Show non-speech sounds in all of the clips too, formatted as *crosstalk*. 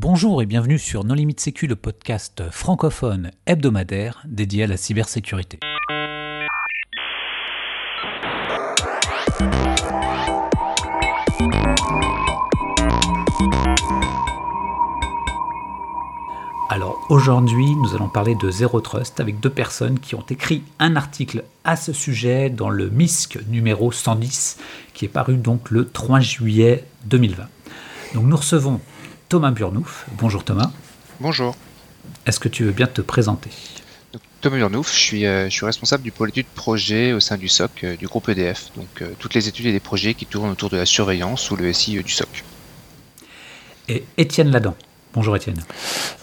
Bonjour et bienvenue sur Non Limite Sécu, le podcast francophone hebdomadaire dédié à la cybersécurité. Alors aujourd'hui, nous allons parler de Zero Trust avec deux personnes qui ont écrit un article à ce sujet dans le MISC numéro 110 qui est paru donc le 3 juillet 2020. Donc nous recevons Thomas Burnouf. Bonjour Thomas. Bonjour. Est-ce que tu veux bien te présenter? Thomas Burnouf, je suis, euh, je suis responsable du pôle études projet au sein du SOC euh, du groupe EDF. Donc euh, toutes les études et les projets qui tournent autour de la surveillance ou le SI du SOC. Et Étienne Ladan. Bonjour Étienne.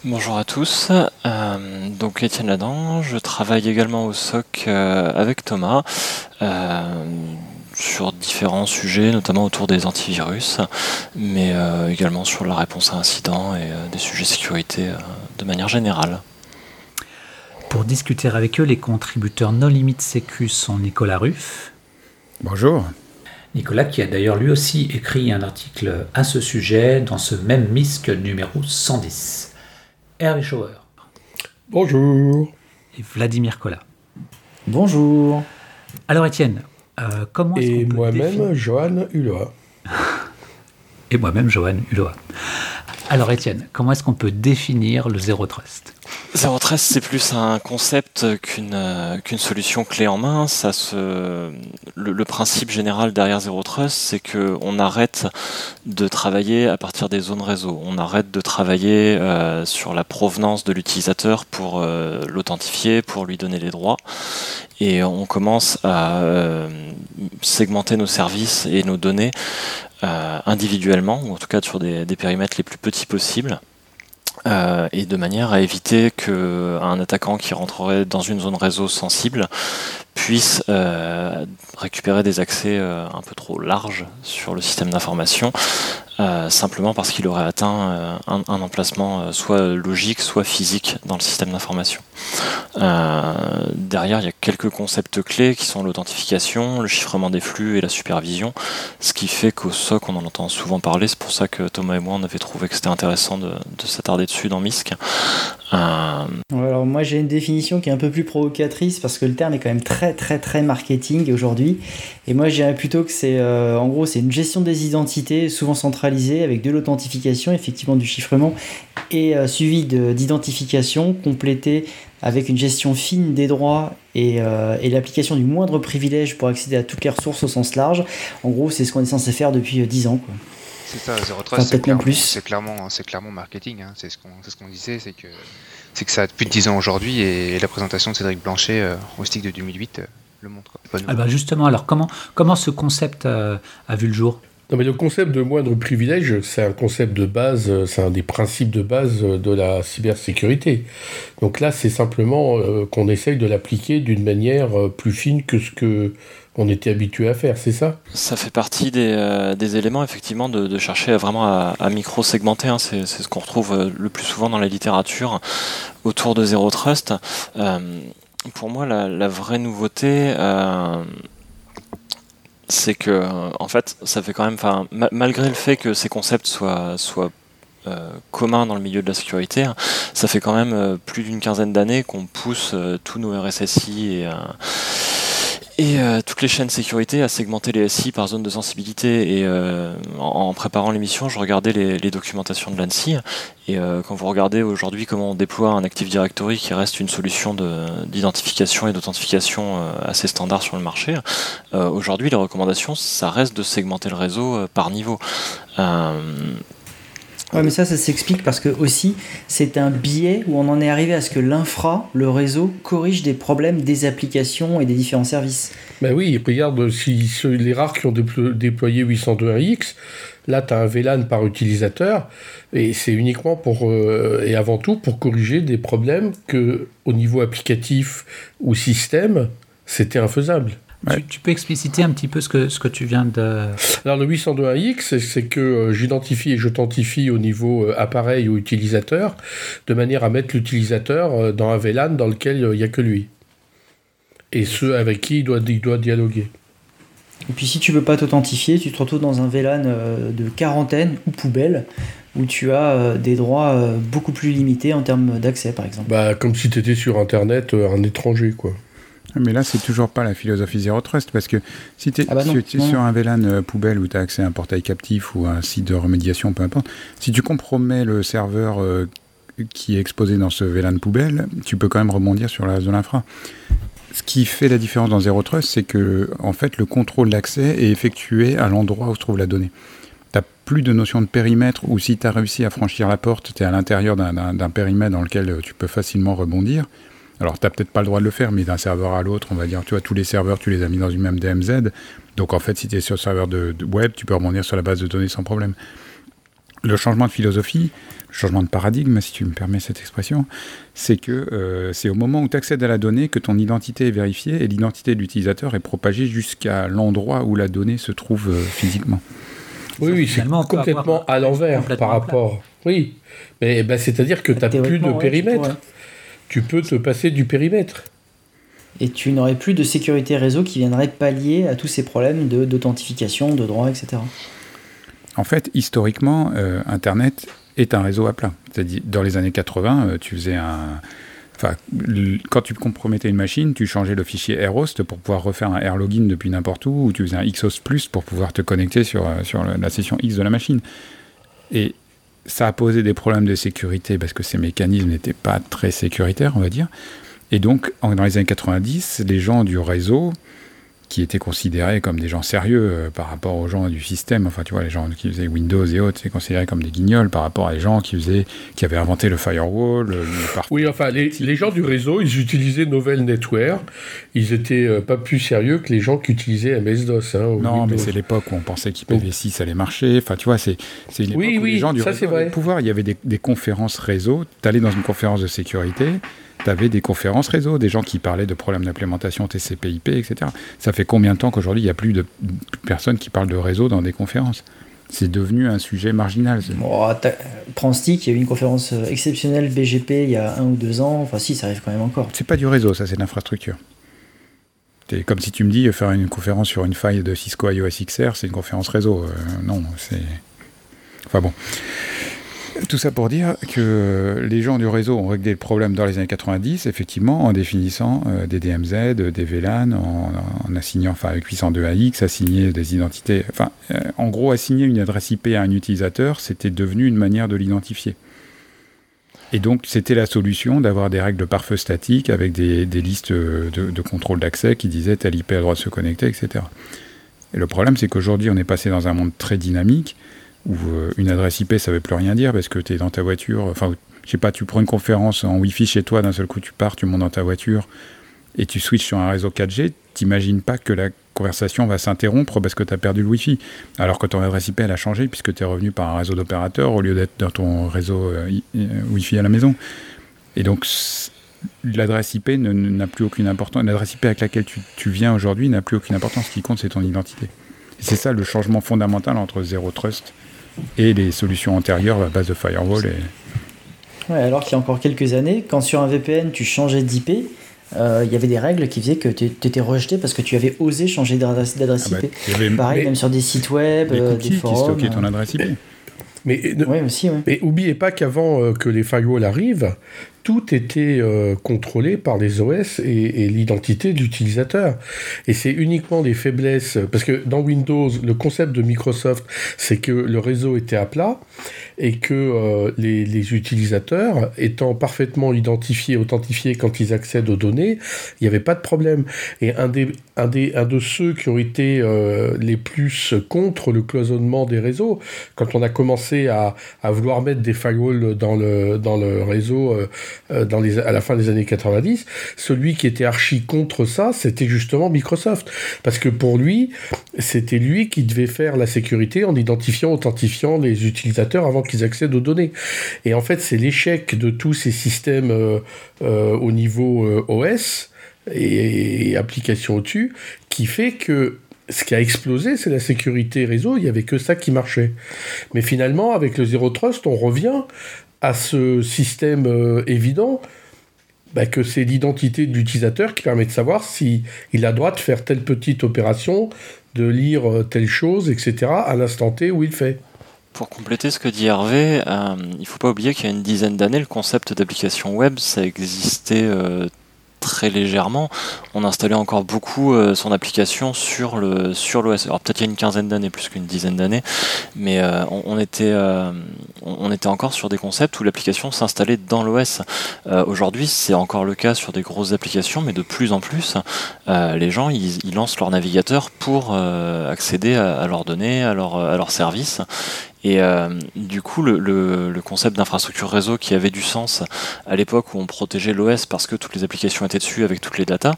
Bonjour à tous. donc Étienne Ladan, je travaille également au SOC avec Thomas sur différents sujets, notamment autour des antivirus, mais euh, également sur la réponse à incidents et euh, des sujets sécurité euh, de manière générale. Pour discuter avec eux, les contributeurs Non Limite Sécu sont Nicolas Ruff. Bonjour. Nicolas qui a d'ailleurs lui aussi écrit un article à ce sujet dans ce même MISC numéro 110. Hervé Schauer. Bonjour. Et Vladimir Collat. Bonjour. Alors Étienne, euh, *laughs* Et moi-même, Johan Hulot. Et moi-même, Johan Hulot. Alors Étienne, comment est-ce qu'on peut définir le zéro trust? Zero Trust, c'est plus un concept qu'une euh, qu'une solution clé en main. Ça le, principe général derrière Zero Trust, c'est que on arrête de travailler à partir des zones réseau. On arrête de travailler euh, sur la provenance de l'utilisateur pour euh, l'authentifier, pour lui donner les droits, et on commence à segmenter nos services et nos données individuellement, ou en tout cas sur des périmètres les plus petits possibles. Euh, et de manière à éviter qu'un attaquant qui rentrerait dans une zone réseau sensible puisse euh, récupérer des accès euh, un peu trop larges sur le système d'information euh, simplement parce qu'il aurait atteint un, emplacement soit logique, soit physique dans le système d'information. derrière, il y a quelques concepts clés qui sont l'authentification, le chiffrement des flux et la supervision, ce qui fait qu'au SOC, on en entend souvent parler. C'est pour ça que Thomas et moi, on avait trouvé que c'était intéressant de, s'attarder dessus dans MISC. Alors moi, j'ai une définition qui est un peu plus provocatrice parce que le terme est quand même très très très marketing aujourd'hui. Et moi, je plutôt que c'est, en gros, c'est une gestion des identités, souvent centralisée avec de l'authentification, effectivement du chiffrement, et euh, suivi d'identification complété avec une gestion fine des droits et, euh, et l'application du moindre privilège pour accéder à toutes les ressources au sens large. En gros, c'est ce qu'on est censé faire depuis 10 euh, ans. C'est ça, Zero Trust, c'est clairement, clairement, clairement, marketing. Hein. C'est ce qu'on ce qu'on disait, c'est que, que ça a plus de 10 ans aujourd'hui et, la présentation de Cédric Blanchet au stick de 2008 le montre. Ah bah justement, alors comment, comment ce concept a vu le jour? Non, mais le concept de moindre privilège, c'est un concept de base, c'est un des principes de base de la cybersécurité. Donc là, c'est simplement euh, qu'on essaye de l'appliquer d'une manière euh, plus fine que ce que on était habitué à faire, c'est ça? Ça fait partie des, euh, éléments, effectivement, de, chercher vraiment à, micro-segmenter. Hein. C'est ce qu'on retrouve le plus souvent dans la littérature autour de Zero Trust. pour moi, la, vraie nouveauté c'est que euh, en fait ça fait quand même malgré le fait que ces concepts soient soient euh, communs dans le milieu de la sécurité hein, ça fait quand même euh, plus d'une quinzaine d'années qu'on pousse tous nos RSSI et et euh, toutes les chaînes sécurité à segmenter les SI par zone de sensibilité. Et euh, en, préparant l'émission, je regardais les, documentations de l'ANSI. Et euh, quand vous regardez aujourd'hui comment on déploie un Active Directory qui reste une solution d'identification et d'authentification assez standard sur le marché, aujourd'hui les recommandations, ça reste de segmenter le réseau par niveau. Ouais, mais ça, ça s'explique parce que aussi, c'est un biais où on en est arrivé à ce que l'infra, le réseau, corrige des problèmes des applications et des différents services. Ben oui, regarde, si, les rares qui ont déployé 802.1x, là, tu as un VLAN par utilisateur, et c'est uniquement pour, euh, et avant tout, pour corriger des problèmes que, au niveau applicatif ou système, c'était infaisable. Tu, peux expliciter un petit peu ce que, ce que tu viens de... Alors le 802.1x, c'est que euh, j'identifie et j'authentifie au niveau euh, appareil ou utilisateur, de manière à mettre l'utilisateur euh, dans un VLAN dans lequel il n'y a que lui. Et ceux avec qui il doit, il doit dialoguer. Et puis si tu veux pas t'authentifier, tu te retrouves dans un VLAN de quarantaine ou poubelle, où tu as des droits beaucoup plus limités en termes d'accès, par exemple. Bah, comme si tu étais sur Internet un étranger, quoi. Mais là, c'est toujours pas la philosophie Zero Trust, parce que si tu es, ah bah sur un VLAN poubelle où tu as accès à un portail captif ou à un site de remédiation, peu importe, si tu compromets le serveur qui est exposé dans ce VLAN poubelle, tu peux quand même rebondir sur la reste de l'infra. Ce qui fait la différence dans Zero Trust, c'est que en fait, le contrôle d'accès est effectué à l'endroit où se trouve la donnée. Tu n'as plus de notion de périmètre, ou si tu as réussi à franchir la porte, tu es à l'intérieur d'un périmètre dans lequel tu peux facilement rebondir. Alors, tu n'as peut-être pas le droit de le faire, mais d'un serveur à l'autre, on va dire, tu vois, tous les serveurs, tu les as mis dans une même DMZ. Donc, en fait, si tu es sur le serveur de, web, tu peux rebondir sur la base de données sans problème. Le changement de philosophie, changement de paradigme, si tu me permets cette expression, c'est que euh, c'est au moment où tu accèdes à la donnée que ton identité est vérifiée et l'identité de l'utilisateur est propagée jusqu'à l'endroit où la donnée se trouve euh, physiquement. Oui, oui, c'est complètement à l'envers par rapport. Oui, mais ben, c'est-à-dire que tu n'as plus de périmètre. Tu peux te passer du périmètre. Et tu n'aurais plus de sécurité réseau qui viendrait pallier à tous ces problèmes d'authentification, de, droit, etc. En fait, historiquement, euh, Internet est un réseau à plat. C'est-à-dire, dans les années 80, euh, tu faisais un. Enfin, quand tu compromettais une machine, tu changeais le fichier AirHost pour pouvoir refaire un AirLogin depuis n'importe où, ou tu faisais un XHost Plus pour pouvoir te connecter sur, euh, sur la session X de la machine. Et ça a posé des problèmes de sécurité parce que ces mécanismes n'étaient pas très sécuritaires, on va dire. Et donc, dans les années 90, les gens du réseau qui étaient considérés comme des gens sérieux euh, par rapport aux gens du système. Enfin, tu vois, les gens qui faisaient Windows et autres, c'est considérés comme des guignols par rapport à les gens qui faisaient, qui avaient inventé le firewall. Le, oui, enfin, les, les, gens du réseau, ils utilisaient Novel Network. Ils étaient euh, pas plus sérieux que les gens qui utilisaient MS-DOS. Hein, non, mais c'est l'époque où on pensait qu'IPv6 allait marcher. Enfin, tu vois, c'est une époque oui, où oui, les gens du ça, réseau avaient pouvoir. Il y avait des, des conférences réseau. Tu allais dans une conférence de sécurité tu avais des conférences réseau, des gens qui parlaient de problèmes d'implémentation TCP/IP, etc. Ça fait combien de temps qu'aujourd'hui il n'y a plus de personnes qui parlent de réseau dans des conférences? C'est devenu un sujet marginal. Oh, prends Stick, il y a eu une conférence euh, exceptionnelle BGP il y a un ou deux ans. Enfin, si, ça arrive quand même encore. C'est pas du réseau, ça, c'est de l'infrastructure. C'est comme si tu me dis faire une conférence sur une faille de Cisco IOS XR, c'est une conférence réseau. Euh, non, c'est. Enfin bon. Tout ça pour dire que les gens du réseau ont réglé le problème dans les années 90, effectivement, en définissant euh, des DMZ, des VLAN, en, assignant, enfin avec 802AX, assigner des identités, enfin, euh, en gros, assigner une adresse IP à un utilisateur, c'était devenu une manière de l'identifier. Et donc, c'était la solution d'avoir des règles de pare-feu statiques avec des, listes de, de contrôle d'accès qui disaient tel IP a le droit de se connecter, etc. Et le problème, c'est qu'aujourd'hui, on est passé dans un monde très dynamique où euh, une adresse IP, ça veut plus rien dire parce que tu es dans ta voiture. Enfin, je sais pas, tu prends une conférence en Wi-Fi chez toi, d'un seul coup tu pars, tu montes dans ta voiture et tu switches sur un réseau 4G, t'imagines pas que la conversation va s'interrompre parce que tu as perdu le Wi-Fi. Alors que ton adresse IP, elle a changé puisque tu es revenu par un réseau d'opérateurs au lieu d'être dans ton réseau euh, euh, Wi-Fi à la maison. Et donc, l'adresse IP n'a plus aucune importance. L'adresse IP avec laquelle tu, viens aujourd'hui n'a plus aucune importance. Ce qui compte, c'est ton identité. C'est ça le changement fondamental entre Zero Trust et les solutions antérieures à base de firewall. Et... Ouais, alors qu'il y a encore quelques années, quand sur un VPN tu changeais d'IP, euh, il y avait des règles qui faisaient que tu étais rejeté parce que tu avais osé changer d'adresse ah bah, IP. Pareil, même sur des sites web, des, euh, des forums. qui ton adresse IP. Mais, ouais, aussi, ouais. mais oubliez pas qu'avant euh, que les firewalls arrivent, tout était euh, contrôlé par les OS et, l'identité de l'utilisateur. Et c'est uniquement des faiblesses, parce que dans Windows, le concept de Microsoft, c'est que le réseau était à plat et que euh, les, utilisateurs, étant parfaitement identifiés, authentifiés quand ils accèdent aux données, il n'y avait pas de problème. Et un, des, un, des, un de ceux qui ont été euh, les plus contre le cloisonnement des réseaux, quand on a commencé à, à vouloir mettre des firewalls dans le, dans le réseau, les, à la fin des années 90, celui qui était archi contre ça, c'était justement Microsoft. Parce que pour lui, c'était lui qui devait faire la sécurité en identifiant, authentifiant les utilisateurs avant qu'ils accèdent aux données. Et en fait, c'est l'échec de tous ces systèmes euh, euh, au niveau OS et, et applications au-dessus qui fait que ce qui a explosé, c'est la sécurité réseau. Il n'y avait que ça qui marchait. Mais finalement, avec le Zero Trust, on revient à ce système euh, évident bah, que c'est l'identité de l'utilisateur qui permet de savoir si il a droit de faire telle petite opération, de lire euh, telle chose, etc. à l'instant T où il fait. Pour compléter ce que dit Hervé, euh, il ne faut pas oublier qu'il y a une dizaine d'années, le concept d'application web, ça existait très légèrement. On installait encore beaucoup euh, son application sur le sur l'OS. Alors peut-être il y a une quinzaine d'années, plus qu'une dizaine d'années, mais euh, on, était euh, on, était encore sur des concepts où l'application s'installait dans l'OS. Aujourd'hui, c'est encore le cas sur des grosses applications, mais de plus en plus, les gens ils, lancent leur navigateur pour accéder à, leurs données, à, leur, à leurs services. Et euh, du coup, le, concept d'infrastructure réseau qui avait du sens à l'époque où on protégeait l'OS parce que toutes les applications étaient dessus avec toutes les datas,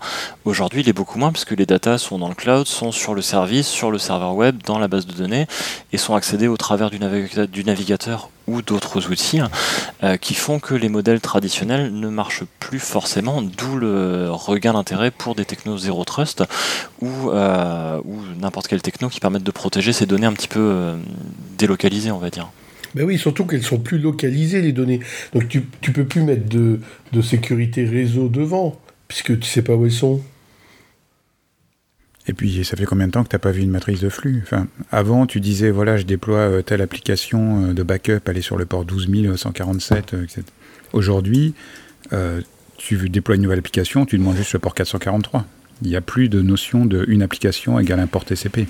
aujourd'hui il est beaucoup moins puisque les datas sont dans le cloud, sont sur le service, sur le serveur web, dans la base de données et sont accédées au travers du, du navigateur ou d'autres outils euh, qui font que les modèles traditionnels ne marchent plus forcément, d'où le regain d'intérêt pour des technos zéro trust ou, euh, ou n'importe quelle techno qui permettent de protéger ces données un petit peu euh, délocalisées, on va dire. Ben oui, surtout qu'elles sont plus localisées les données. Donc tu, tu peux plus mettre de, de sécurité réseau devant, puisque tu sais pas où elles sont. Et puis, ça fait combien de temps que tu n'as pas vu une matrice de flux? Enfin, Avant, tu disais, voilà, je déploie euh, telle application euh, de backup, elle est sur le port 12147, euh, etc. Aujourd'hui, tu déploies une nouvelle application, tu demandes juste le port 443. Il n'y a plus de notion de application égale un port TCP.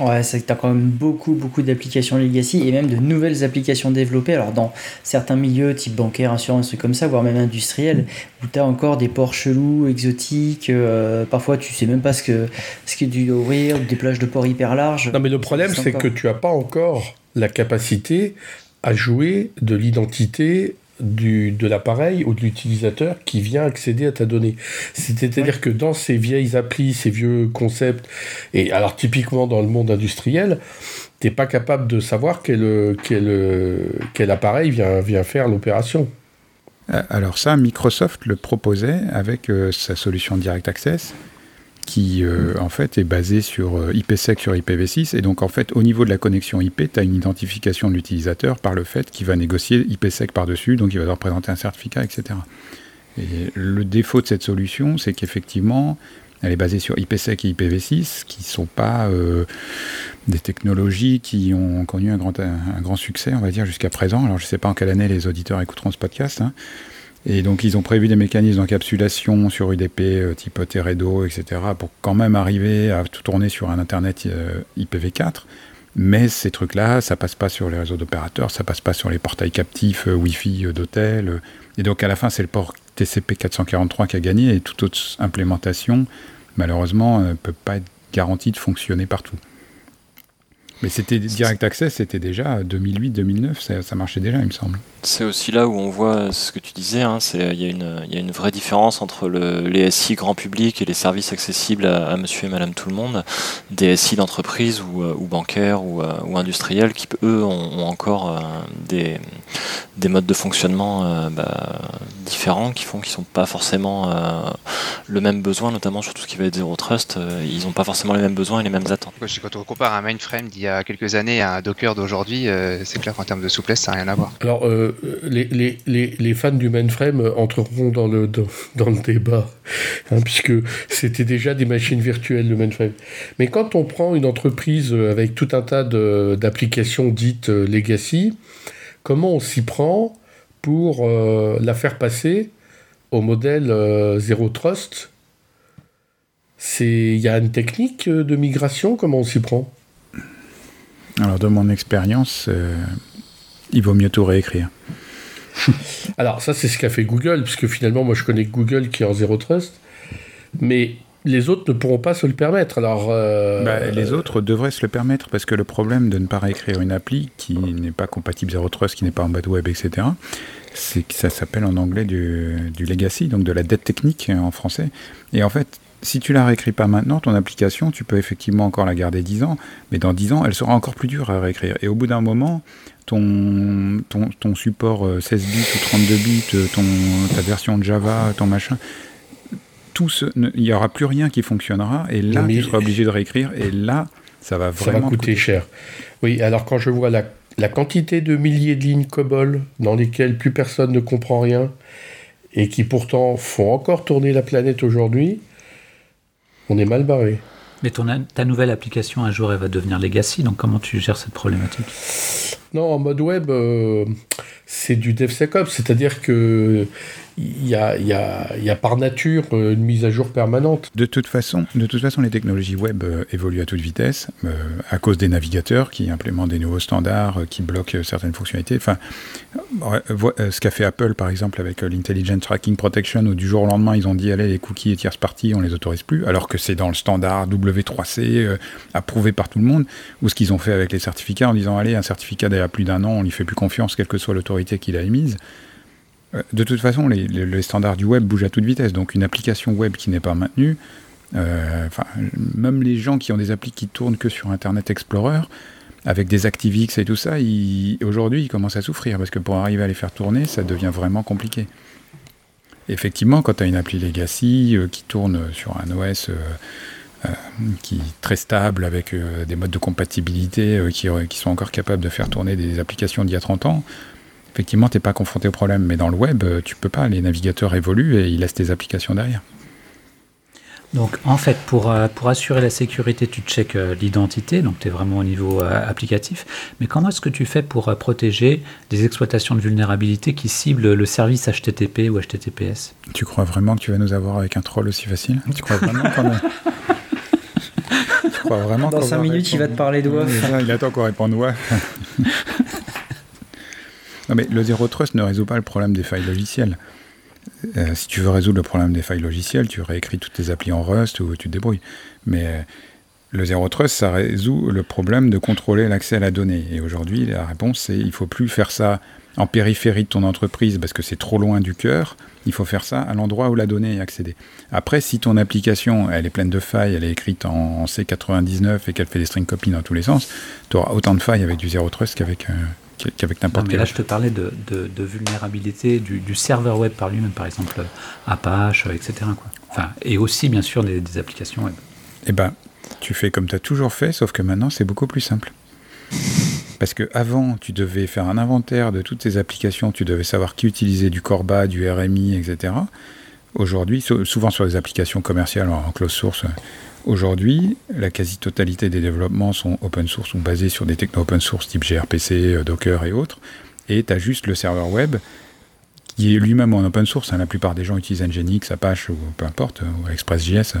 Ouais, c'est que tu as quand même beaucoup, beaucoup d'applications legacy et même de nouvelles applications développées. Alors, dans certains milieux, type bancaire, assurance, trucs comme ça, voire même industriel, où tu as encore des ports chelous, exotiques. Euh, parfois, tu sais même pas ce que ce qui est dû ouvrir, des plages de ports hyper larges. Non, mais le problème, c'est que tu n'as pas encore la capacité à jouer de l'identité du, de l'appareil ou de l'utilisateur qui vient accéder à ta donnée. C'est-à-dire que dans ces vieilles applis, ces vieux concepts, et alors typiquement dans le monde industriel, tu n'es pas capable de savoir quel, quel, quel appareil vient, vient faire l'opération. Euh, alors ça, Microsoft le proposait avec euh, sa solution Direct Access qui euh, en fait est basé sur euh, IPsec sur IPv6 et donc en fait au niveau de la connexion IP, tu as une identification de l'utilisateur par le fait qu'il va négocier IPsec par-dessus, donc il va devoir présenter un certificat, etc. Et le défaut de cette solution, c'est qu'effectivement, elle est basée sur IPsec et IPv6, qui ne sont pas euh, des technologies qui ont connu un grand, un, grand succès, on va dire, jusqu'à présent. Alors je ne sais pas en quelle année les auditeurs écouteront ce podcast, hein, et donc ils ont prévu des mécanismes d'encapsulation sur UDP euh, type Teredo, etc. pour quand même arriver à tout tourner sur un Internet euh, IPv4. Mais ces trucs-là, ça passe pas sur les réseaux d'opérateurs, ça passe pas sur les portails captifs euh, Wi-Fi d'hôtel. et donc à la fin, c'est le port TCP 443 qui a gagné et toute autre implémentation, malheureusement, ne peut pas être garantie de fonctionner partout. Mais c'était Direct Access, c'était déjà 2008-2009, ça, ça, marchait déjà, il me semble. C'est aussi là où on voit ce que tu disais, hein, il y, y, a une vraie différence entre le, les SI grand public et les services accessibles à, monsieur et madame tout le monde, des SI d'entreprise ou, euh, ou, bancaires ou, euh, ou, industriels qui, eux, ont, encore euh, des, des, modes de fonctionnement bah, différents qui font qu'ils ne sont pas forcément le même besoin, notamment sur tout ce qui va être zéro trust, ils n'ont pas forcément les mêmes besoins et les mêmes attentes. Quand on compare un mainframe d'il y a quelques années à un Docker d'aujourd'hui, c'est clair qu'en termes de souplesse, ça n'a rien à voir. Alors, les, les, les, les, fans du mainframe entreront dans le, dans, le débat, hein, puisque c'était déjà des machines virtuelles, le mainframe. Mais quand on prend une entreprise avec tout un tas d'applications dites euh, legacy, comment on s'y prend pour euh, la faire passer au modèle euh, Zero Trust? Il y a une technique de migration, comment on s'y prend? Alors, de mon expérience, il vaut mieux tout réécrire. *laughs* Alors ça c'est ce qu'a fait Google, puisque finalement moi je connais Google qui est en zéro trust, mais les autres ne pourront pas se le permettre. Alors, euh, bah, les autres devraient se le permettre parce que le problème de ne pas réécrire une appli qui n'est pas compatible zéro trust, qui n'est pas en bad web, etc., c'est que ça s'appelle en anglais du, du, legacy, donc de la dette technique en français. Et en fait, si tu la réécris pas maintenant, ton application, tu peux effectivement encore la garder 10 ans, mais dans 10 ans, elle sera encore plus dure à réécrire. Et au bout d'un moment, ton, ton, ton, support 16 euh, bits ou 32 bits, euh, ton, ta version de Java, ton machin, tout il n'y aura plus rien qui fonctionnera, et là, tu seras obligé de réécrire, et là, ça va vraiment ça va coûter cher. Oui, alors quand je vois la, la quantité de milliers de lignes COBOL dans lesquelles plus personne ne comprend rien, et qui pourtant font encore tourner la planète aujourd'hui, on est mal barré. Mais ton, ta nouvelle application, un jour, elle va devenir legacy, donc comment tu gères cette problématique? Non, en mode web, c'est du DevSecOps, c'est-à-dire que il y a, par nature euh, une mise à jour permanente. De toute façon, de toute façon les technologies web euh, évoluent à toute vitesse euh, à cause des navigateurs qui implémentent des nouveaux standards, qui bloquent certaines fonctionnalités. Enfin, ce qu'a fait Apple par exemple avec l'Intelligent Tracking Protection, où du jour au lendemain ils ont dit allez les cookies et tierces parties on les autorise plus, alors que c'est dans le standard W3C approuvé par tout le monde. Ou ce qu'ils ont fait avec les certificats en disant allez un certificat d'il y a plus d'un an on lui fait plus confiance quelle que soit l'autorité qu'il a émise. Euh, de toute façon, les, standards du web bougent à toute vitesse. Donc une application web qui n'est pas maintenue, euh, même les gens qui ont des applis qui tournent que sur Internet Explorer, avec des ActiveX et tout ça, aujourd'hui, ils commencent à souffrir parce que pour arriver à les faire tourner, ça devient vraiment compliqué. Effectivement, quand tu as une appli legacy euh, qui tourne sur un OS qui est très stable, avec des modes de compatibilité qui, qui, sont encore capables de faire tourner des applications d'il y a 30 ans, effectivement, tu n'es pas confronté au problème. Mais dans le web, euh, tu peux pas. Les navigateurs évoluent et ils laissent tes applications derrière. Donc en fait, pour, euh, pour assurer la sécurité, tu checkes euh, l'identité, donc tu es vraiment au niveau applicatif. Mais comment est-ce que tu fais pour protéger des exploitations de vulnérabilité qui ciblent le service HTTP ou HTTPS Tu crois vraiment que tu vas nous avoir avec un troll aussi facile? Tu crois vraiment qu'on a... *laughs* tu crois vraiment Dans 5 minutes, il va te parler de WAF. il attend qu'on réponde WAF. *laughs* Non, mais le Zero Trust ne résout pas le problème des failles logicielles. Euh, si tu veux résoudre le problème des failles logicielles, tu réécris toutes tes applis en Rust ou tu te débrouilles. Mais euh, le Zero Trust, ça résout le problème de contrôler l'accès à la donnée. Et aujourd'hui, la réponse, c'est il faut plus faire ça en périphérie de ton entreprise parce que c'est trop loin du cœur. Il faut faire ça à l'endroit où la donnée est accédée. Après, si ton application, elle est pleine de failles, elle est écrite en, C99 et qu'elle fait des string copies dans tous les sens, tu auras autant de failles avec du Zero Trust qu'avec euh, qu'avec n'importe quel. Là, je te parlais de, de, vulnérabilité du, serveur web par lui-même, par exemple Apache, etc. Quoi. Enfin, et aussi, bien sûr, des, applications web. Eh ben, tu fais comme tu as toujours fait, sauf que maintenant, c'est beaucoup plus simple. Parce que avant, tu devais faire un inventaire de toutes tes applications, tu devais savoir qui utilisait du Corba, du RMI, etc. Aujourd'hui, souvent sur les applications commerciales en close source, Aujourd'hui, la quasi-totalité des développements sont open source, ou basés sur des technos open source type gRPC, euh, Docker et autres. Et tu as juste le serveur web qui est lui-même en open source. Hein. La plupart des gens utilisent Nginx, Apache ou peu importe, ou ExpressJS.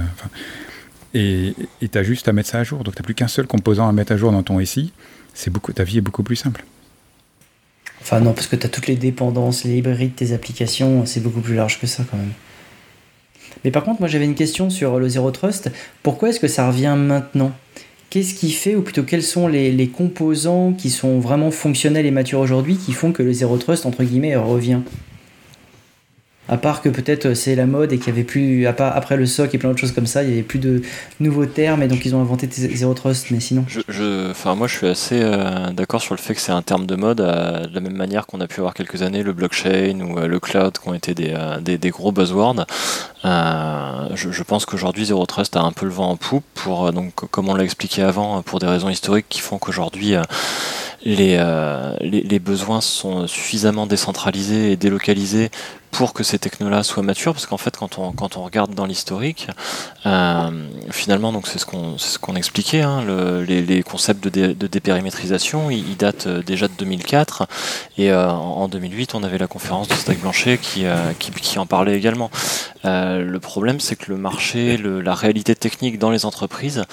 Euh, et tu as juste à mettre ça à jour. Donc tu n'as plus qu'un seul composant à mettre à jour dans ton SI. Beaucoup, ta vie est beaucoup plus simple. Enfin non, parce que tu as toutes les dépendances, les librairies de tes applications, c'est beaucoup plus large que ça quand même. Mais par contre, moi j'avais une question sur le Zero Trust. Pourquoi est-ce que ça revient maintenant? Qu'est-ce qui fait, ou plutôt quels sont les, composants qui sont vraiment fonctionnels et matures aujourd'hui qui font que le Zero Trust, entre guillemets, revient? À part que peut-être euh, c'est la mode et qu'il y avait plus, après le SOC et plein d'autres choses comme ça, il y avait plus de nouveaux termes et donc ils ont inventé Zero Trust, mais sinon. Je, enfin, moi je suis assez euh, d'accord sur le fait que c'est un terme de mode, euh, de la même manière qu'on a pu avoir quelques années le blockchain ou le cloud qui ont été des, gros buzzwords. Je, pense qu'aujourd'hui Zero Trust a un peu le vent en poupe, pour, donc, comme on l'a expliqué avant, pour des raisons historiques qui font qu'aujourd'hui les, les, besoins sont suffisamment décentralisés et délocalisés pour que ces technos-là soient matures, parce qu'en fait, quand on, quand on regarde dans l'historique, euh, finalement, donc c'est ce qu'on ce qu'on expliquait, hein, le, les, les, concepts de, de dépérimétrisation, ils, datent euh, déjà de 2004, et euh, en 2008, on avait la conférence de Stack Blanchet qui, qui, qui, en parlait également. le problème, c'est que le marché, le, la réalité technique dans les entreprises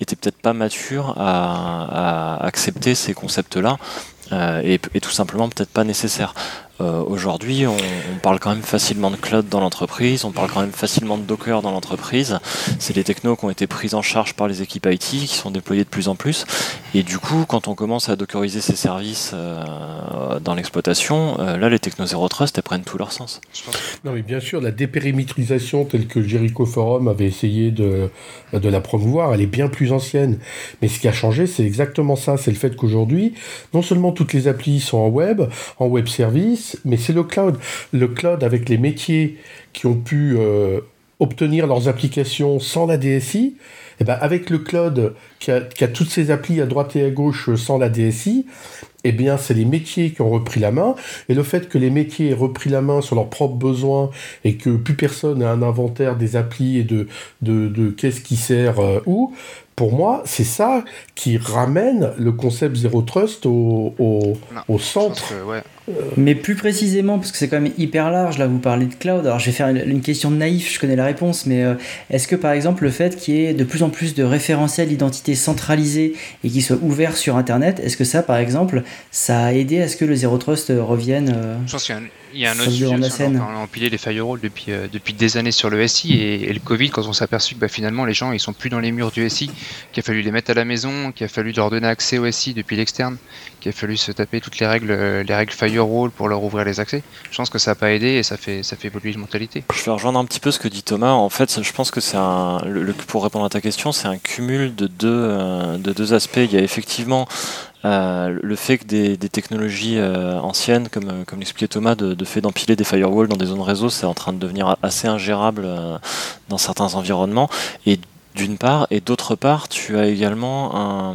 était peut-être pas mature à, à accepter ces concepts-là. et, et, tout simplement peut-être pas nécessaire. Euh, aujourd'hui, on, parle quand même facilement de cloud dans l'entreprise, on parle quand même facilement de Docker dans l'entreprise. C'est des technos qui ont été pris en charge par les équipes IT, qui sont déployés de plus en plus. Et du coup, quand on commence à dockeriser ces services euh, dans l'exploitation, euh, là, les technos Zero Trust, elles prennent tout leur sens. Non, mais bien sûr, la dépérimétrisation telle que Jericho Forum avait essayé de, de la promouvoir, elle est bien plus ancienne. Mais ce qui a changé, c'est exactement ça. C'est le fait qu'aujourd'hui, non seulement toutes les applis sont en web, en web service, mais c'est le cloud. Le cloud avec les métiers qui ont pu euh, obtenir leurs applications sans la DSI, eh ben avec le cloud qui a, toutes ces applis à droite et à gauche sans la DSI, eh bien, c'est les métiers qui ont repris la main. Et le fait que les métiers aient repris la main sur leurs propres besoins et que plus personne n'a un inventaire des applis et de, de, qu'est-ce qui sert où, pour moi, c'est ça qui ramène le concept Zero Trust au, au, centre. Mais plus précisément, parce que c'est quand même hyper large, là vous parlez de cloud, alors je vais faire une, question naïf, je connais la réponse, mais euh, est-ce que par exemple le fait qu'il y ait de plus en plus de référentiels d'identité centralisés et qui soient ouverts sur Internet, est-ce que ça par exemple, ça a aidé à ce que le Zero Trust revienne euh, il y a un autre sujet, on a empilé les firewalls depuis, euh, depuis des années sur le SI et, le Covid, quand on s'est aperçu que bah, finalement les gens ils sont plus dans les murs du SI, qu'il a fallu les mettre à la maison, qu'il a fallu leur donner accès au SI depuis l'externe, qu'il a fallu se taper toutes les règles, euh, les règles firewall pour leur ouvrir les accès. Je pense que ça n'a pas aidé et ça fait, ça fait évoluer une mentalité. Je vais rejoindre un petit peu ce que dit Thomas. En fait, je pense que c'est un, le, pour répondre à ta question, c'est un cumul de deux, euh, de deux aspects. Il y a effectivement euh, le fait que des, technologies euh, anciennes, comme, euh, comme l'expliquait Thomas, de, fait d'empiler des firewalls dans des zones réseau, c'est en train de devenir assez ingérable dans certains environnements. D'une part, et d'autre part, tu as également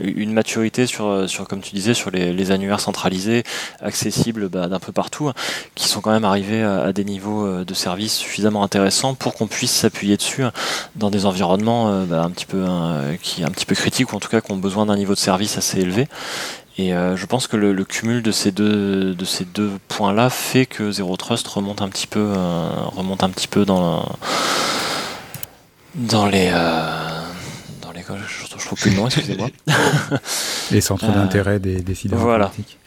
une maturité sur, comme tu disais, sur les, annuaires centralisés, accessibles bah, d'un peu partout, qui sont quand même arrivés à, des niveaux euh, de service suffisamment intéressants pour qu'on puisse s'appuyer dessus dans des environnements euh, bah, un petit peu qui un petit peu critiques ou en tout cas qui ont besoin d'un niveau de service assez élevé. Et euh, je pense que le, cumul de ces deux de ces deux points-là fait que Zero Trust remonte un petit peu remonte un petit peu dans dans les. Euh, dans les. Je, je trouve plus le nom, excusez-moi. *laughs* les centres euh, d'intérêt des décideurs voilà. politiques.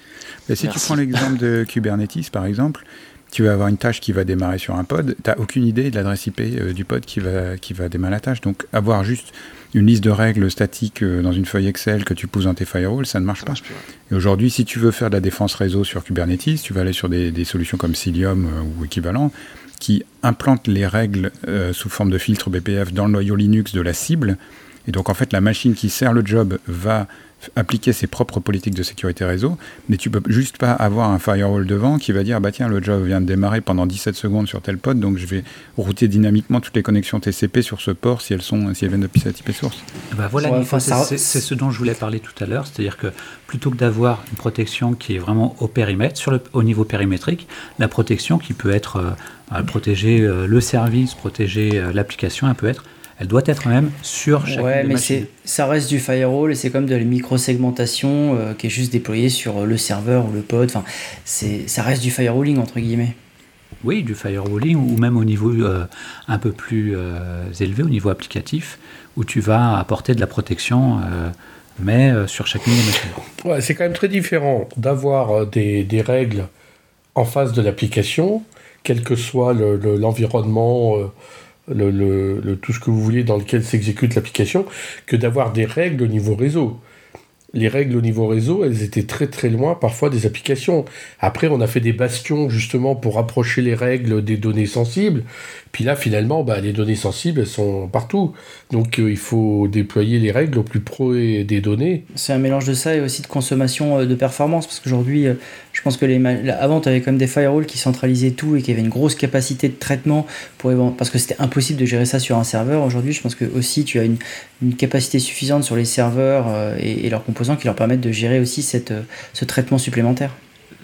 Mais si tu prends l'exemple de *laughs* Kubernetes, par exemple, tu vas avoir une tâche qui va démarrer sur un pod, tu n'as aucune idée de l'adresse IP euh, du pod qui va, qui va démarrer la tâche. Donc avoir juste une liste de règles statiques dans une feuille Excel que tu pousses dans tes firewalls, ça ne marche pas. Et aujourd'hui, si tu veux faire de la défense réseau sur Kubernetes, tu vas aller sur des, des solutions comme Cilium ou équivalent qui implante les règles euh, sous forme de filtre BPF dans le noyau Linux de la cible. Et donc en fait, la machine qui sert le job va appliquer ses propres politiques de sécurité réseau, mais tu peux juste pas avoir un firewall devant qui va dire bah tiens le job vient de démarrer pendant 17 secondes sur tel pod, donc je vais router dynamiquement toutes les connexions TCP sur ce port si elles sont si elles viennent cette IP source. Bah voilà, c'est ce dont je voulais parler tout à l'heure, c'est-à-dire que plutôt que d'avoir une protection qui est vraiment au périmètre, sur le, au niveau périmétrique, la protection qui peut être euh, protéger euh, le service, protéger euh, l'application, elle peut être elle doit être même sur chaque Ouais, mais c'est, ça reste du firewall et c'est comme de la micro-segmentation euh, qui est juste déployée sur le serveur ou le pod. Enfin, c'est, ça reste du firewalling entre guillemets. Oui, du firewalling ou même au niveau euh, un peu plus euh, élevé, au niveau applicatif, où tu vas apporter de la protection, mais sur chacune des machines. Ouais, c'est quand même très différent d'avoir des, des, règles en face de l'application, quel que soit le, l'environnement le, le, tout ce que vous voulez dans lequel s'exécute l'application, que d'avoir des règles au niveau réseau les règles au niveau réseau, elles étaient très très loin parfois des applications. Après, on a fait des bastions justement pour rapprocher les règles des données sensibles. Puis là, finalement, bah, les données sensibles, sont partout. Donc euh, il faut déployer les règles au plus près des données. C'est un mélange de ça et aussi de consommation euh, de performance. Parce qu'aujourd'hui, euh, je pense que les avant, tu avais quand même des firewalls qui centralisaient tout et qui avaient une grosse capacité de traitement pour parce que c'était impossible de gérer ça sur un serveur. Aujourd'hui, je pense que aussi tu as une, capacité suffisante sur les serveurs et, et leurs composants qui leur permettent de gérer aussi cette, ce traitement supplémentaire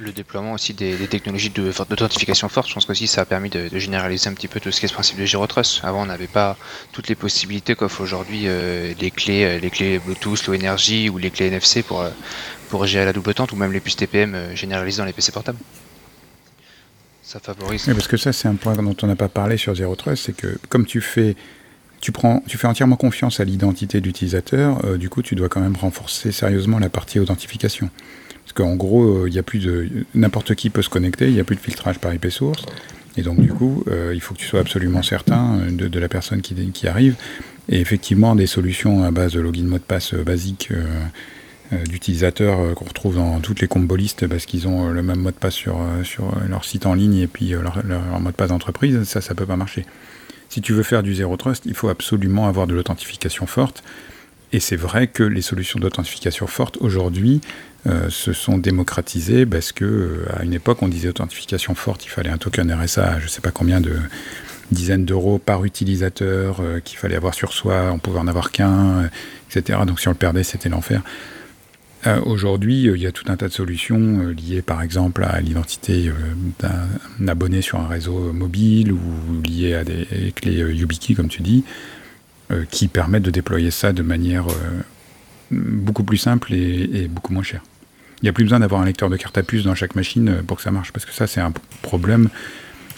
le déploiement aussi des, technologies d'authentification forte, je pense que ça a permis de, généraliser un petit peu tout ce qui est ce principe de Zero Trust. Avant, on n'avait pas toutes les possibilités qu'offrent aujourd'hui euh, les clés, euh, les clés Bluetooth, Low Energy ou les clés NFC pour, pour gérer la double tente ou même les puces TPM généralisées dans les PC portables. Ça favorise. parce que ça, c'est un point dont on n'a pas parlé sur Zero Trust, c'est que comme tu fais tu, prends, tu fais entièrement confiance à l'identité de l'utilisateur, euh, du coup, tu dois quand même renforcer sérieusement la partie authentification. Parce qu'en gros, euh, il y a plus de. N'importe qui peut se connecter, il n'y a plus de filtrage par IP source. Et donc, du coup, euh, il faut que tu sois absolument certain de, la personne qui, qui, arrive. Et effectivement, des solutions à base de login mot de passe basique d'utilisateurs qu'on retrouve dans toutes les combolistes parce qu'ils ont le même mot de passe sur, sur leur site en ligne et puis leur, leur mot de passe d'entreprise, ça, ça peut pas marcher. Si tu veux faire du zéro trust, il faut absolument avoir de l'authentification forte. Et c'est vrai que les solutions d'authentification forte aujourd'hui euh, se sont démocratisées parce que euh, à une époque on disait authentification forte, il fallait un token RSA, je ne sais pas combien de, dizaines d'euros par utilisateur qu'il fallait avoir sur soi, on pouvait en avoir qu'un, etc. Donc si on le perdait, c'était l'enfer. Aujourd'hui, il y a tout un tas de solutions liées par exemple à l'identité d'un abonné sur un réseau mobile ou liées à des clés YubiKey, comme tu dis, qui permettent de déployer ça de manière beaucoup plus simple et, beaucoup moins cher. Il n'y a plus besoin d'avoir un lecteur de carte à puce dans chaque machine euh, pour que ça marche, parce que ça, c'est un problème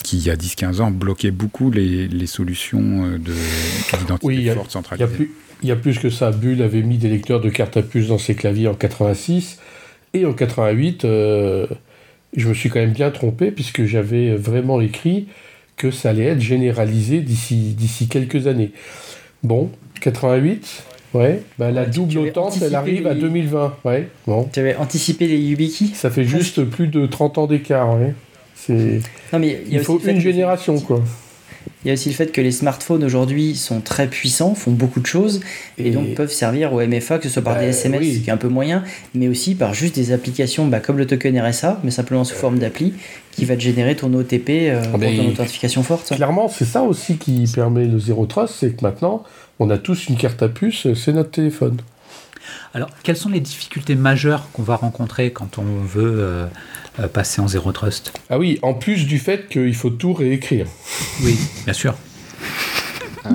qui, il y a 10-15 ans, bloquait beaucoup les, solutions euh, d'identité forte centralisée. Il y a plus que ça. Bull avait mis des lecteurs de carte à puce dans ses claviers en 86 et en 88. Euh, je me suis quand même bien trompé puisque j'avais vraiment écrit que ça allait être généralisé d'ici quelques années. Bon, 88, Ouais, bah, la double autante, elle arrive à 2020. Ouais, bon. Tu avais anticipé les YubiKey Ça fait juste plus de 30 ans d'écart. Ouais. C'est... Non, mais il, faut une génération, quoi. Il y a aussi le fait que les smartphones aujourd'hui sont très puissants, font beaucoup de choses, et, donc peuvent servir au MFA, que ce soit par des SMS, bah, ce qui est un peu moyen, mais aussi par juste des applications bah, comme le token RSA, mais simplement sous forme d'appli, qui va te générer ton OTP euh, ah, pour ton authentification forte. Clairement, c'est ça aussi qui permet le Zero Trust, c'est que maintenant, on a tous une carte à puce, c'est notre téléphone. Alors, quelles sont les difficultés majeures qu'on va rencontrer quand on veut euh, euh, passer en zéro trust? Ah oui, en plus du fait qu'il faut tout réécrire. Oui, bien sûr. Euh,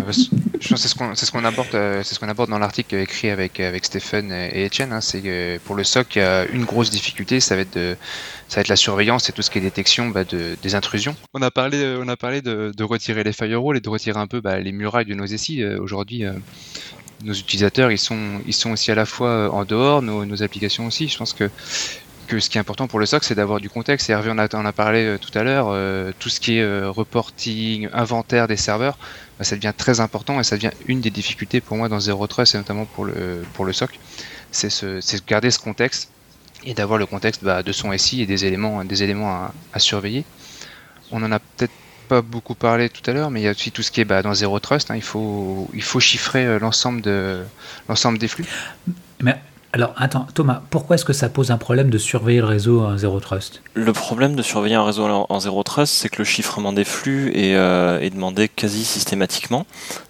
je pense que c'est ce qu'on aborde, c'est ce qu'on aborde dans l'article écrit avec avec Stéphane et Etienne. Hein, c'est que pour le SOC, il y a une grosse difficulté, ça va être de, ça va être la surveillance et tout ce qui est détection bah, de, des intrusions. On a parlé, on a parlé de, de retirer les firewalls et de retirer un peu bah, les murailles de nos SI. Aujourd'hui, nos utilisateurs, ils sont, ils sont aussi à la fois euh, en dehors, nos, applications aussi. Je pense que, que ce qui est important pour le SOC, c'est d'avoir du contexte. Et Hervé en a, a parlé euh, tout à l'heure, euh, tout ce qui est reporting, inventaire des serveurs, bah, ça devient très important et ça devient une des difficultés pour moi dans Zero Trust et notamment pour le, pour le SOC. C'est ce, garder ce contexte et d'avoir le contexte bah, de son SI et des éléments, des éléments à, à surveiller. On en a peut-être pas beaucoup parlé tout à l'heure, mais il y a aussi tout ce qui est bah, dans Zero Trust. Hein, il, faut, il faut chiffrer euh, l'ensemble de, l'ensemble des flux. Mais alors, attends, Thomas, pourquoi est-ce que ça pose un problème de surveiller le réseau en Zero Trust? Le problème de surveiller un réseau en Zero Trust, c'est que le chiffrement des flux est, euh, est demandé quasi systématiquement,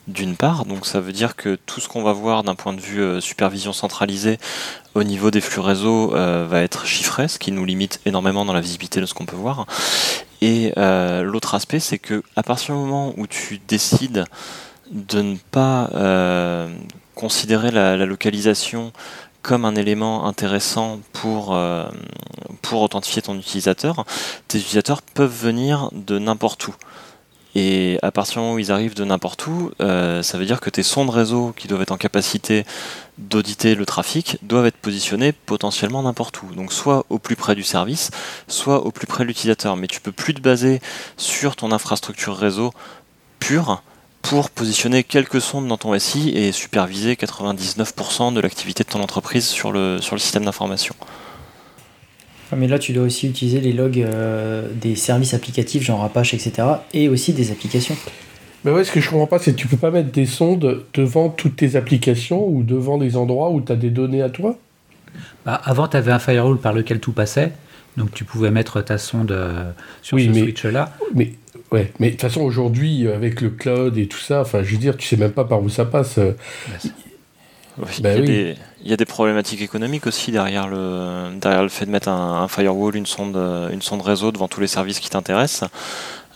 d'une part. Donc, ça veut dire que tout ce qu'on va voir d'un point de vue euh, supervision centralisée au niveau des flux réseau va être chiffré, ce qui nous limite énormément dans la visibilité de ce qu'on peut voir. Et euh, l'autre aspect, c'est que à partir du moment où tu décides de ne pas euh, considérer la, localisation comme un élément intéressant pour, euh, pour authentifier ton utilisateur, tes utilisateurs peuvent venir de n'importe où. Et à partir du moment où ils arrivent de n'importe où, euh, ça veut dire que tes sondes réseau qui doivent être en capacité d'auditer le trafic doivent être positionnés potentiellement n'importe où. Donc soit au plus près du service, soit au plus près de l'utilisateur. Mais tu peux plus te baser sur ton infrastructure réseau pure pour positionner quelques sondes dans ton SI et superviser 99% de l'activité de ton entreprise sur le, sur le système d'information. Mais là, tu dois aussi utiliser les logs euh, des services applicatifs, genre Apache, etc. et aussi des applications. Mais ouais, ce que je comprends pas, c'est que tu peux pas mettre des sondes devant toutes tes applications ou devant des endroits où tu as des données à toi? Bah, Avant, tu avais un firewall par lequel tout passait. Donc tu pouvais mettre ta sonde euh, sur ce switch-là. Mais ouais, mais de toute façon aujourd'hui avec le cloud et tout ça, enfin je veux dire, tu sais même pas par où ça passe. Euh, bah, bah il, y a des, problématiques économiques aussi derrière le, derrière le fait de mettre un, firewall, une sonde, une sonde réseau devant tous les services qui t'intéressent.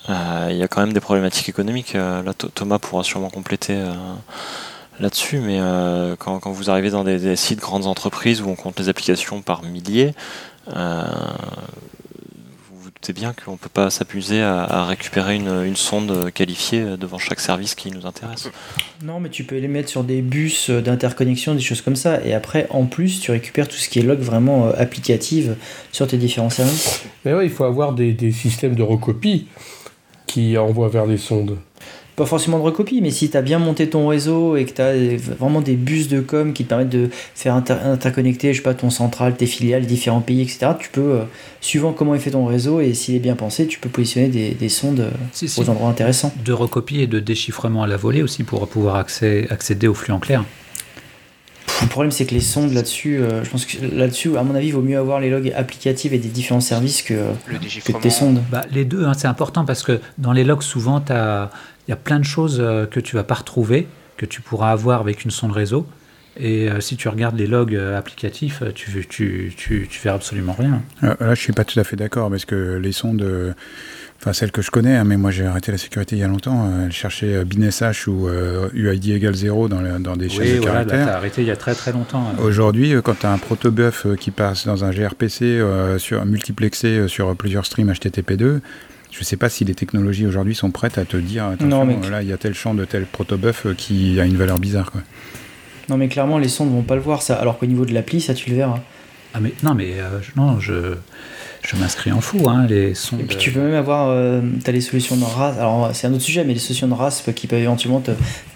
Euh, il y a quand même des problématiques économiques. Euh, là, Thomas pourra sûrement compléter euh, là-dessus, mais quand, vous arrivez dans des, des, sites grandes entreprises où on compte les applications par milliers, c'est bien qu'on ne peut pas s'abuser à, récupérer une, sonde qualifiée devant chaque service qui nous intéresse. Non, mais tu peux les mettre sur des bus d'interconnexion, des choses comme ça. Et après, en plus, tu récupères tout ce qui est log vraiment euh, applicatif sur tes différents services. Mais oui, il faut avoir des, des systèmes de recopie qui envoient vers les sondes pas forcément de recopie, mais si tu as bien monté ton réseau et que tu as vraiment des bus de com qui te permettent de faire interconnecter, je sais pas, ton central, tes filiales, différents pays, etc., tu peux, euh, suivant comment est fait ton réseau et s'il est bien pensé, tu peux positionner des, sondes euh, aux endroits intéressants. De recopie et de déchiffrement à la volée aussi pour pouvoir accéder au flux en clair. le problème, c'est que les sondes là-dessus, je pense que là-dessus, à mon avis, il vaut mieux avoir les logs applicatifs et des différents services que, que tes sondes. Bah, les deux, hein, c'est important parce que dans les logs, souvent, il y a plein de choses que tu vas pas retrouver, que tu pourras avoir avec une sonde réseau. Et euh, si tu regardes les logs euh, applicatifs, euh, tu, tu, tu, tu verras absolument rien. là, je suis pas tout à fait d'accord parce que les sondes, enfin celles que je connais, hein, mais moi j'ai arrêté la sécurité il y a longtemps, elles cherchaient BinSH ou UID égale 0 dans, dans des chaînes de caractères. Oui, arrêté il y a très très longtemps. Hein. Aujourd'hui, quand tu as un protobuf qui passe dans un gRPC sur, multiplexé sur plusieurs streams HTTP2, je ne sais pas si les technologies aujourd'hui sont prêtes à te dire, attention, non, là il y a tel champ de tel protobuf qui a une valeur bizarre. Quoi. Non, mais clairement, les sondes vont pas le voir, ça. Alors qu'au niveau de l'appli, ça, tu le verras. Ah, mais non, mais euh, non, je, je m'inscris en fou, hein, les sondes. Et puis tu peux même avoir. Euh, tu as les solutions de RAS. Alors, c'est un autre sujet, mais les solutions de RASP qui peuvent éventuellement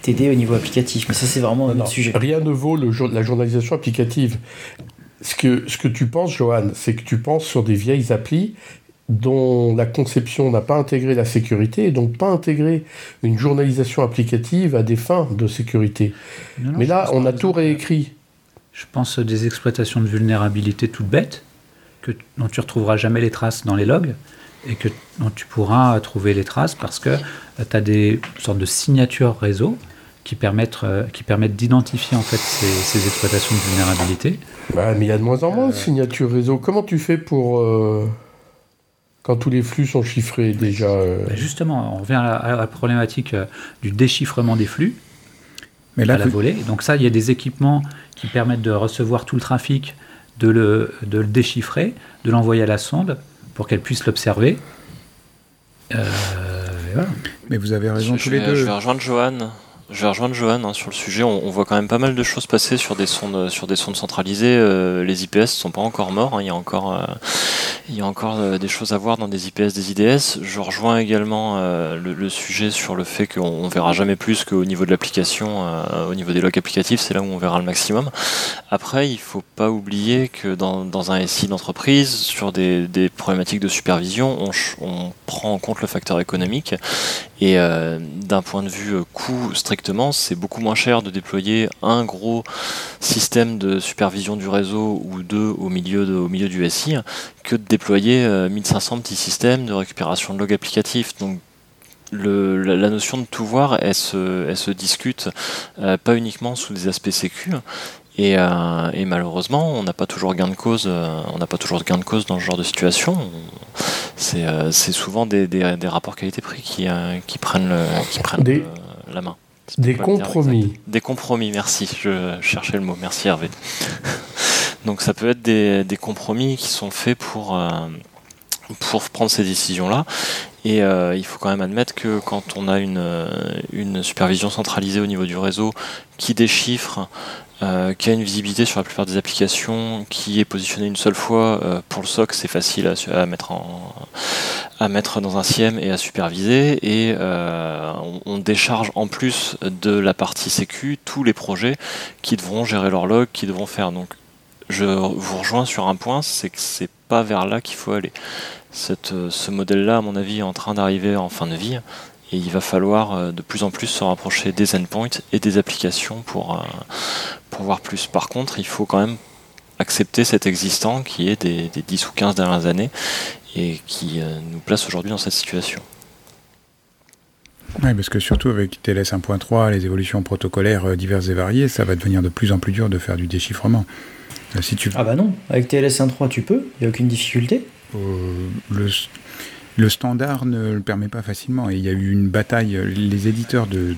t'aider au niveau applicatif. Mais ça, c'est vraiment un autre sujet. Rien ne vaut le, la journalisation applicative. Ce que, ce que tu penses, Johan, c'est que tu penses sur des vieilles applis dont la conception n'a pas intégré la sécurité et donc pas intégré une journalisation applicative à des fins de sécurité. Mais là, on a tout réécrit. Je pense des exploitations de vulnérabilité toutes bêtes, que, dont tu retrouveras jamais les traces dans les logs, et que, dont tu pourras trouver les traces parce que euh, tu as des sortes de signatures réseau qui permettent, euh, qui permettent d'identifier en fait ces, exploitations de vulnérabilité. Bah, mais il y a de moins en moins de euh, signatures réseau. Comment tu fais pour quand tous les flux sont chiffrés déjà euh, ben Justement, on revient à la, problématique euh, du déchiffrement des flux Mais là, à la volée. Donc ça, il y a des équipements qui permettent de recevoir tout le trafic, de le, de le déchiffrer, de l'envoyer à la sonde pour qu'elle puisse l'observer. Euh, Mais vous avez raison tous les deux. Je vais rejoindre Johan. Je vais rejoindre Johan hein, sur le sujet. On, voit quand même pas mal de choses passer sur des sondes, sur des sondes centralisées. Euh, les IPS ne sont pas encore morts. Hein. Il y a encore, euh, il y a encore euh, des choses à voir dans des IPS, des IDS. Je rejoins également le, sujet sur le fait qu'on verra jamais plus qu'au niveau de l'application, au niveau des logs applicatifs, c'est là où on verra le maximum. Après, il faut pas oublier que dans, un SI d'entreprise, sur des, des, problématiques de supervision, on, on, prend en compte le facteur économique. Et d'un point de vue coût strict c'est beaucoup moins cher de déployer un gros système de supervision du réseau ou deux au milieu, au milieu du SI que de déployer 1500 euh, petits systèmes de récupération de log applicatifs. Donc la, notion de tout voir, elle se, discute euh, pas uniquement sous des aspects sécu. Euh, et, malheureusement, on n'a pas toujours gain de cause. on n'a pas toujours gain de cause dans ce genre de situation. C'est souvent des, rapports qualité-prix qui, prennent, qui prennent la main. Des compromis. Des compromis, merci. Je cherchais le mot. Merci Hervé. *laughs* Donc ça peut être des, compromis qui sont faits pour, euh, pour prendre ces décisions-là. Et euh, il faut quand même admettre que quand on a une, une supervision centralisée au niveau du réseau qui déchiffre euh, qui a une visibilité sur la plupart des applications, qui est positionné une seule fois. Euh, pour le SOC, c'est facile à, mettre en, à mettre dans un CIEM et à superviser. Et euh, on, décharge en plus de la partie sécu tous les projets qui devront gérer leur log, qui devront faire. Donc, je vous rejoins sur un point, c'est que c'est pas vers là qu'il faut aller. Ce modèle-là, à mon avis, est en train d'arriver en fin de vie et il va falloir euh, de plus en plus se rapprocher des endpoints et des applications pour, euh, pour voir plus. Par contre, il faut quand même accepter cet existant qui est des, 10 ou 15 dernières années et qui euh, nous place aujourd'hui dans cette situation. Oui, parce que surtout avec TLS 1.3, les évolutions protocolaires diverses et variées, ça va devenir de plus en plus dur de faire du déchiffrement. Si tu... Ah bah non, avec TLS 1.3 tu peux, il n'y a aucune difficulté. le, le standard ne le permet pas facilement. Et il y a eu une bataille, les éditeurs de.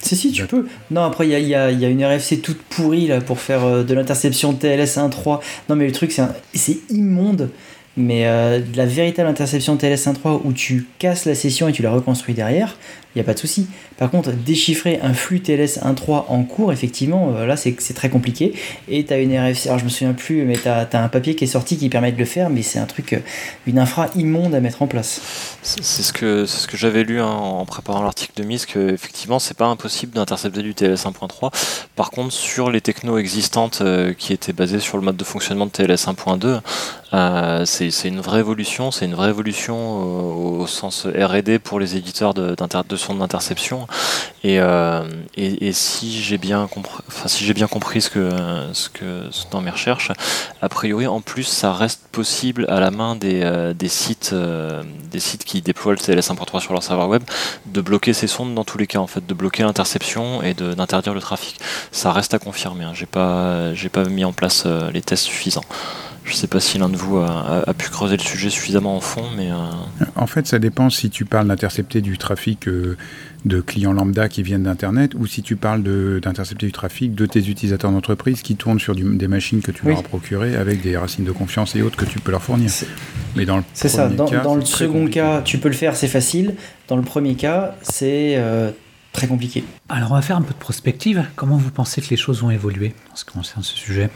Si, si, tu peux. Non, après, il y a, une RFC toute pourrie là, pour faire euh, de l'interception TLS 1.3. Non, mais le truc, c'est immonde. Mais euh, la véritable interception TLS 1.3 où tu casses la session et tu la reconstruis derrière, il n'y a pas de souci. Par contre, déchiffrer un flux TLS 1.3 en cours, effectivement, euh, là c'est très compliqué. Et tu as une RFC, alors je me souviens plus, mais tu as, un papier qui est sorti qui permet de le faire, mais c'est un truc, euh, une infra immonde à mettre en place. C'est ce que, ce que j'avais lu hein, en préparant l'article de mise, que effectivement c'est pas impossible d'intercepter du TLS 1.3. Par contre, sur les technos existantes euh, qui étaient basées sur le mode de fonctionnement de TLS 1.2, c'est une vraie évolution, c'est une vraie évolution au, sens RD pour les éditeurs de sonde d'interception. Et, et, si j'ai bien compris, si j'ai bien compris ce que ce que dans mes recherches, a priori en plus ça reste possible à la main des, des sites des sites qui déploient le TLS 1.3 sur leur serveur web de bloquer ces sondes dans tous les cas en fait, de bloquer l'interception et d'interdire le trafic. Ça reste à confirmer. Hein. J'ai pas j'ai pas mis en place les tests suffisants. Je ne sais pas si l'un de vous a, pu creuser le sujet suffisamment en fond, mais... Euh, en fait, ça dépend si tu parles d'intercepter du trafic euh, de clients lambda qui viennent d'Internet ou si tu parles d'intercepter du trafic de tes utilisateurs d'entreprise qui tournent sur des machines que tu leur as procurées avec des racines de confiance et autres que tu peux leur fournir. Mais dans le C'est ça. Dans, le second cas, tu peux le faire, c'est facile. Dans le premier cas, c'est... Euh, très compliqué. Alors on va faire un peu de prospective. Comment vous pensez que les choses vont évoluer en ce qui concerne ce sujet?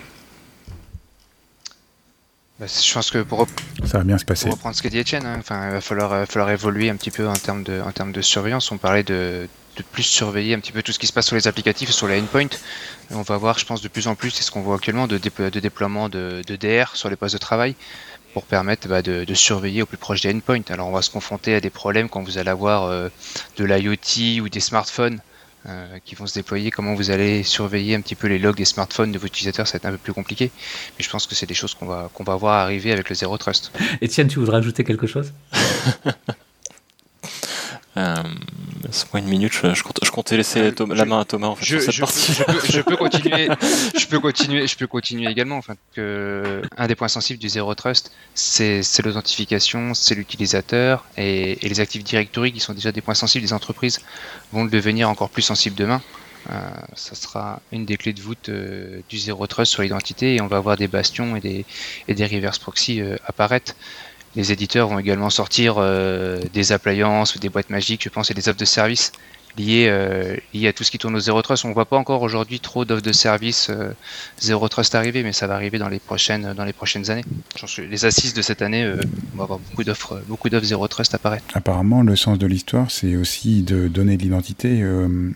Bah, je pense que pour, ça va bien se passer. reprendre ce qu'a dit Etienne, hein, il va falloir, euh, falloir évoluer un petit peu en termes de, en termes de surveillance. On parlait de, de plus surveiller un petit peu tout ce qui se passe sur les applicatifs, sur les endpoints. On va voir, je pense, de plus en plus, c'est ce qu'on voit actuellement, de, de déploiement de, de, DR sur les postes de travail pour permettre bah, de, de, surveiller au plus proche des endpoints. Alors on va se confronter à des problèmes quand vous allez avoir euh, de l'IoT ou des smartphones euh, qui vont se déployer, comment vous allez surveiller un petit peu les logs des smartphones de vos utilisateurs, ça va être un peu plus compliqué. Mais je pense que c'est des choses qu'on va, qu'on va voir arriver avec le Zero Trust. Etienne, tu voudrais ajouter quelque chose? *laughs* Euh, moi une minute, je, je, comptais laisser la main à Thomas en fait, je, sur cette partie. Je peux, continuer, *laughs* je peux continuer, je peux continuer également. Enfin, que un des points sensibles du Zero Trust, c'est l'authentification, c'est l'utilisateur et, les Active Directory qui sont déjà des points sensibles des entreprises vont le devenir encore plus sensibles demain. Euh, ça sera une des clés de voûte euh, du Zero Trust sur l'identité et on va avoir des bastions et des, et des reverse proxy euh, apparaître les éditeurs vont également sortir euh, des appliances ou des boîtes magiques, je pense, et des offres de services liées, euh, à tout ce qui tourne au Zero Trust. On ne voit pas encore aujourd'hui trop d'offres de services euh, Zero Trust arriver, mais ça va arriver dans les prochaines, dans les prochaines années. Les assises de cette année, on va avoir beaucoup d'offres, beaucoup d'offres Zero Trust apparaître. Apparemment, le sens de l'histoire, c'est aussi de donner de l'identité,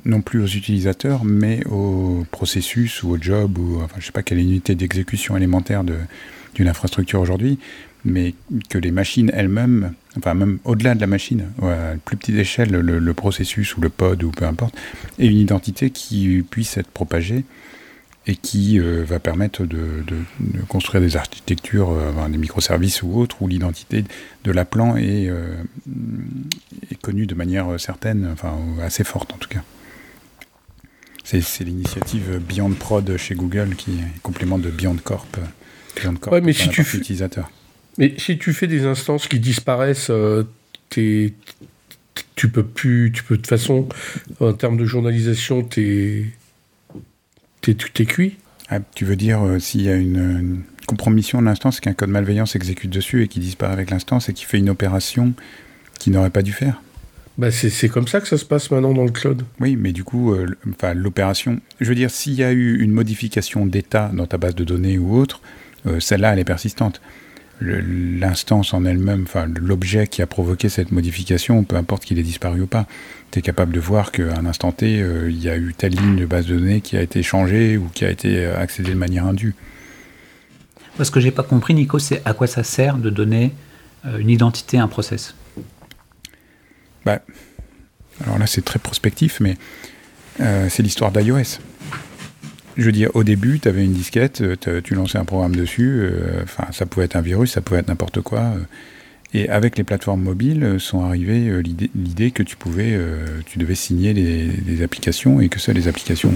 non plus aux utilisateurs, mais au processus ou au job, ou je sais pas quelle unité d'exécution élémentaire d'une infrastructure aujourd'hui, mais que les machines elles-mêmes, enfin même au-delà de la machine, à plus petite échelle, le, processus ou le pod ou peu importe, aient une identité qui puisse être propagée et qui euh, va permettre de, construire des architectures, euh, des microservices ou autres, où l'identité de l'appelant est, euh, est, connue de manière certaine, enfin assez forte en tout cas. C'est l'initiative Beyond Prod chez Google qui est complément de Beyond Corp. Beyond Corp ouais, mais si tu utilisateur. Mais si tu fais des instances qui disparaissent, euh, tu peux plus, tu peux de toute façon, en termes de journalisation, tu es, cuit. Ah, tu veux dire euh, s'il y a une, compromission de l'instance, qu'un code malveillant s'exécute dessus et qui disparaît avec l'instance et qui fait une opération qu'il n'aurait pas dû faire? Bah c'est comme ça que ça se passe maintenant dans le cloud. Oui, mais du coup, euh, l'opération, je veux dire, s'il y a eu une modification d'état dans ta base de données ou autre, celle-là, elle est persistante l'instance en elle-même, enfin l'objet qui a provoqué cette modification, peu importe qu'il ait disparu ou pas, tu es capable de voir qu'à un instant T, euh, il y a eu telle ligne de base de données qui a été changée ou qui a été euh, accédée de manière indue. Ce que j'ai pas compris, Nico, c'est à quoi ça sert de donner euh, une identité à un process? Bah, Alors là, c'est très prospectif, mais c'est l'histoire d'iOS je veux dire, au début, tu avais une disquette, euh, tu lançais un programme dessus, euh, ça pouvait être un virus, ça pouvait être n'importe quoi. Euh. et avec les plateformes mobiles sont arrivées l'idée que tu pouvais, tu devais signer des, applications et que seules les applications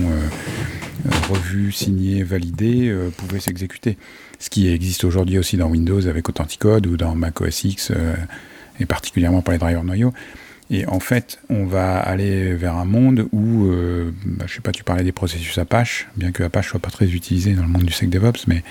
revues, signées, validées pouvaient s'exécuter. Ce qui existe aujourd'hui aussi dans Windows avec Authenticode ou dans Mac OS X et particulièrement pour les drivers noyaux. Et en fait, on va aller vers un monde où, euh, bah, je sais pas, tu parlais des processus Apache, bien que Apache soit pas très utilisé dans le monde du SecDevOps, mais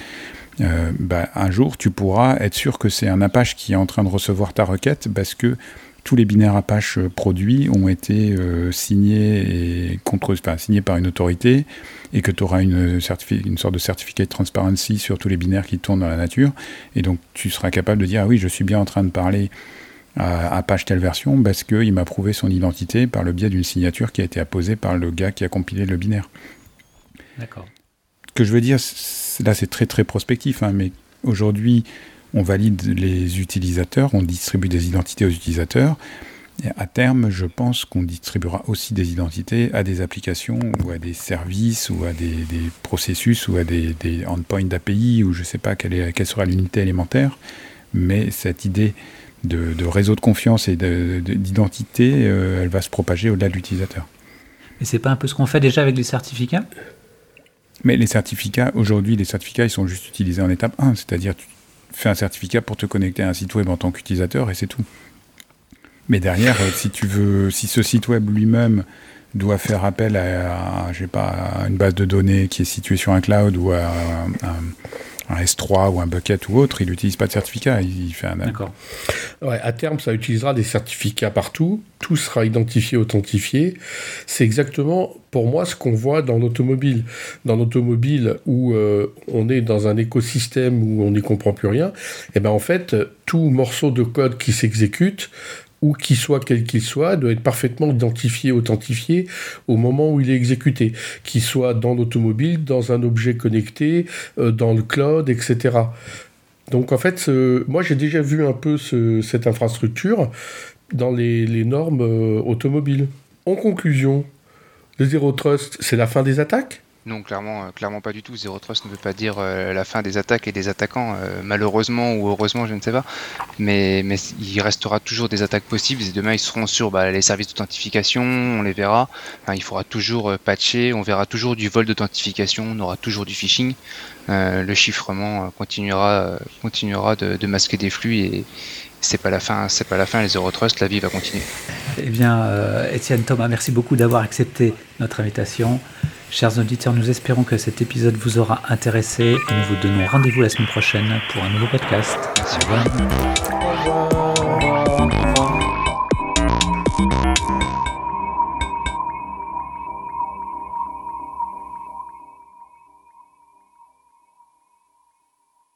euh, bah, un jour, tu pourras être sûr que c'est un Apache qui est en train de recevoir ta requête parce que tous les binaires Apache produits ont été euh, signés et contre, enfin, signés par une autorité et que tu auras une, sorte de certificat de transparency sur tous les binaires qui tournent dans la nature. Et donc, tu seras capable de dire, ah oui, je suis bien en train de parler à, page telle version parce qu'il m'a prouvé son identité par le biais d'une signature qui a été apposée par le gars qui a compilé le binaire. D'accord. Ce que je veux dire, là c'est très très prospectif, hein, mais aujourd'hui on valide les utilisateurs, on distribue des identités aux utilisateurs. Et à terme, je pense qu'on distribuera aussi des identités à des applications ou à des services ou à des, processus ou à des, endpoints d'API ou je ne sais pas quelle, est, quelle sera l'unité élémentaire. Mais cette idée de, réseau de confiance et d'identité, euh, elle va se propager au-delà de l'utilisateur. Et c'est pas un peu ce qu'on fait déjà avec les certificats? Mais les certificats, aujourd'hui, les certificats, ils sont juste utilisés en étape 1, c'est-à-dire tu fais un certificat pour te connecter à un site web en tant qu'utilisateur et c'est tout. Mais derrière, euh, si tu veux, si ce site web lui-même doit faire appel à, pas, une base de données qui est située sur un cloud ou à, un S3 ou un bucket ou autre, il n'utilise pas de certificat, il fait un... D'accord. Ouais, à terme, ça utilisera des certificats partout, tout sera identifié, authentifié. C'est exactement, pour moi, ce qu'on voit dans l'automobile. Dans l'automobile, où euh, on est dans un écosystème où on n'y comprend plus rien, et eh ben en fait, tout morceau de code qui s'exécute ou qui soit quel qu'il soit, doit être parfaitement identifié, authentifié au moment où il est exécuté, qu'il soit dans l'automobile, dans un objet connecté, euh, dans le cloud, etc. Donc en fait, moi j'ai déjà vu un peu cette infrastructure dans les, normes euh, automobiles. En conclusion, le Zero Trust, c'est la fin des attaques? Non, clairement, euh, clairement pas du tout. Zero Trust ne veut pas dire euh, la fin des attaques et des attaquants, euh, malheureusement ou heureusement, je ne sais pas. Mais, mais il restera toujours des attaques possibles et demain ils seront sur bah, les services d'authentification, on les verra. il faudra toujours patcher, on verra toujours du vol d'authentification, on aura toujours du phishing. le chiffrement continuera, continuera de, masquer des flux et, c'est pas la fin, c'est pas la fin, les Zero Trust, la vie va continuer. Eh bien, Étienne Thomas, merci beaucoup d'avoir accepté notre invitation. Chers auditeurs, nous espérons que cet épisode vous aura intéressé et nous vous donnons rendez-vous la semaine prochaine pour un nouveau podcast. Au revoir.